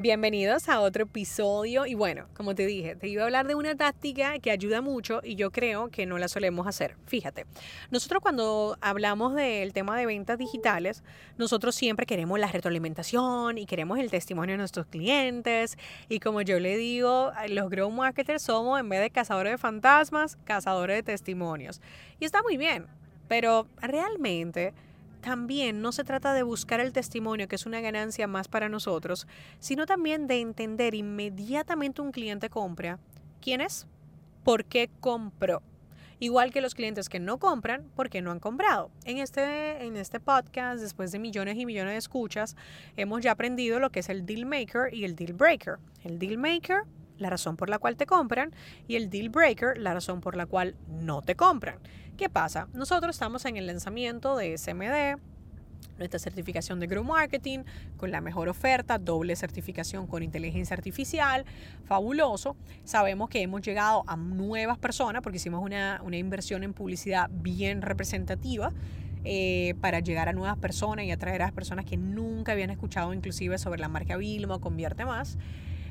Bienvenidos a otro episodio y bueno, como te dije, te iba a hablar de una táctica que ayuda mucho y yo creo que no la solemos hacer. Fíjate, nosotros cuando hablamos del tema de ventas digitales, nosotros siempre queremos la retroalimentación y queremos el testimonio de nuestros clientes y como yo le digo, los grow marketers somos en vez de cazadores de fantasmas, cazadores de testimonios. Y está muy bien, pero realmente también no se trata de buscar el testimonio, que es una ganancia más para nosotros, sino también de entender inmediatamente un cliente compra. ¿Quién es? ¿Por qué compró? Igual que los clientes que no compran, ¿por qué no han comprado? En este, en este podcast, después de millones y millones de escuchas, hemos ya aprendido lo que es el deal maker y el deal breaker. El deal maker la razón por la cual te compran, y el deal breaker, la razón por la cual no te compran. ¿Qué pasa? Nosotros estamos en el lanzamiento de SMD, nuestra certificación de Grow Marketing con la mejor oferta, doble certificación con inteligencia artificial, fabuloso. Sabemos que hemos llegado a nuevas personas porque hicimos una, inversión en publicidad bien representativa. Eh, para llegar a nuevas personas y atraer a las personas que nunca habían escuchado inclusive sobre la marca Vilma Convierte Más.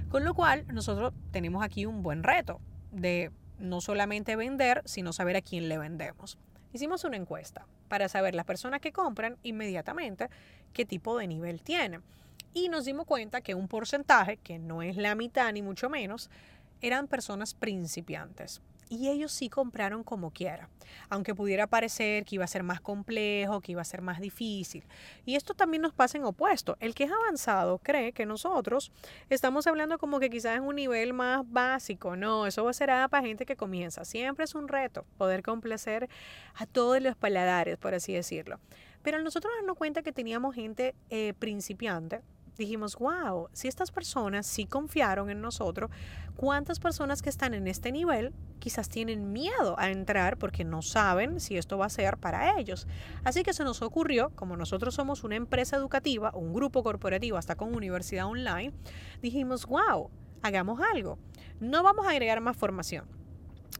Con lo cual, nosotros tenemos aquí un buen reto de no solamente vender, sino saber a quién le vendemos. Hicimos una encuesta para saber las personas que compran inmediatamente qué tipo de nivel tienen. Y nos dimos cuenta que un porcentaje, que no es la mitad ni mucho menos, eran personas principiantes y ellos sí compraron como quiera, aunque pudiera parecer que iba a ser más complejo, que iba a ser más difícil. Y esto también nos pasa en opuesto. El que es avanzado cree que nosotros estamos hablando como que quizás en un nivel más básico. No, eso será para gente que comienza. Siempre es un reto poder complacer a todos los paladares, por así decirlo. Pero nosotros nos dimos cuenta que teníamos gente eh, principiante dijimos, wow, si estas personas sí confiaron en nosotros, ¿cuántas personas que están en este nivel quizás tienen miedo a entrar porque no saben si esto va a ser para ellos? Así que se nos ocurrió, como nosotros somos una empresa educativa, un grupo corporativo hasta con universidad online, dijimos, wow, hagamos algo. No vamos a agregar más formación.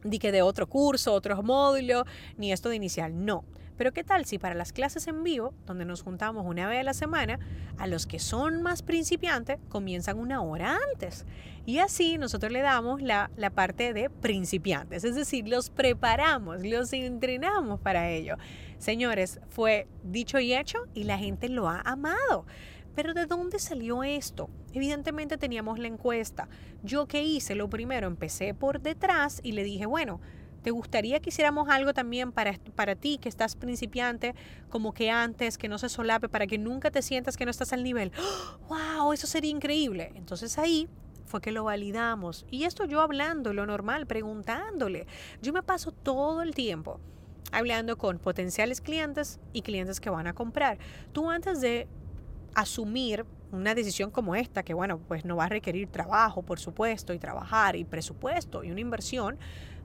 Di que de otro curso, otros módulos, ni esto de inicial, no pero ¿qué tal si para las clases en vivo, donde nos juntamos una vez a la semana, a los que son más principiantes comienzan una hora antes? Y así nosotros le damos la, la parte de principiantes, es decir, los preparamos, los entrenamos para ello. Señores, fue dicho y hecho y la gente lo ha amado. Pero ¿de dónde salió esto? Evidentemente teníamos la encuesta. Yo qué hice, lo primero empecé por detrás y le dije, bueno, ¿Te gustaría que hiciéramos algo también para, para ti que estás principiante, como que antes, que no se solape, para que nunca te sientas que no estás al nivel? ¡Wow! Eso sería increíble. Entonces ahí fue que lo validamos. Y esto yo hablando, lo normal, preguntándole. Yo me paso todo el tiempo hablando con potenciales clientes y clientes que van a comprar. Tú antes de asumir una decisión como esta, que bueno, pues no va a requerir trabajo, por supuesto, y trabajar, y presupuesto, y una inversión,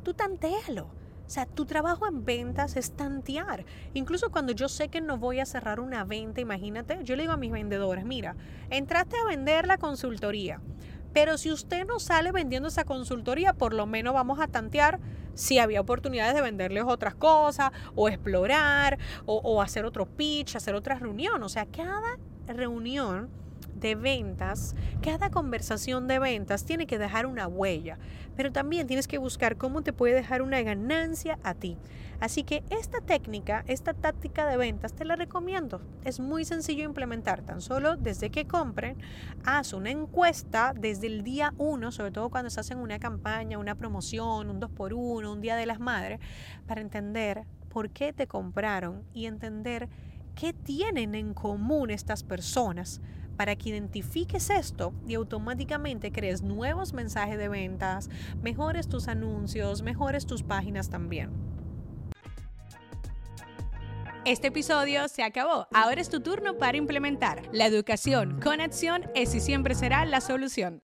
tú tantealo. O sea, tu trabajo en ventas es tantear. Incluso cuando yo sé que no voy a cerrar una venta, imagínate, yo le digo a mis vendedores, mira, entraste a vender la consultoría, pero si usted no sale vendiendo esa consultoría, por lo menos vamos a tantear si había oportunidades de venderles otras cosas o explorar o, hacer otro pitch, hacer otra reunión. O sea, cada reunión de ventas, cada conversación de ventas tiene que dejar una huella, pero también tienes que buscar cómo te puede dejar una ganancia a ti. Así que esta técnica, esta táctica de ventas, te la recomiendo. Es muy sencillo implementar, tan solo desde que compren, haz una encuesta desde el día uno, sobre todo cuando estás en una campaña, una promoción, un 2x1, un Día de las Madres, para entender por qué te compraron y entender qué tienen en común estas personas para que identifiques esto y automáticamente crees nuevos mensajes de ventas, mejores tus anuncios, mejores tus páginas también. Este episodio se acabó. Ahora es tu turno para implementar. La educación con acción es y siempre será la solución.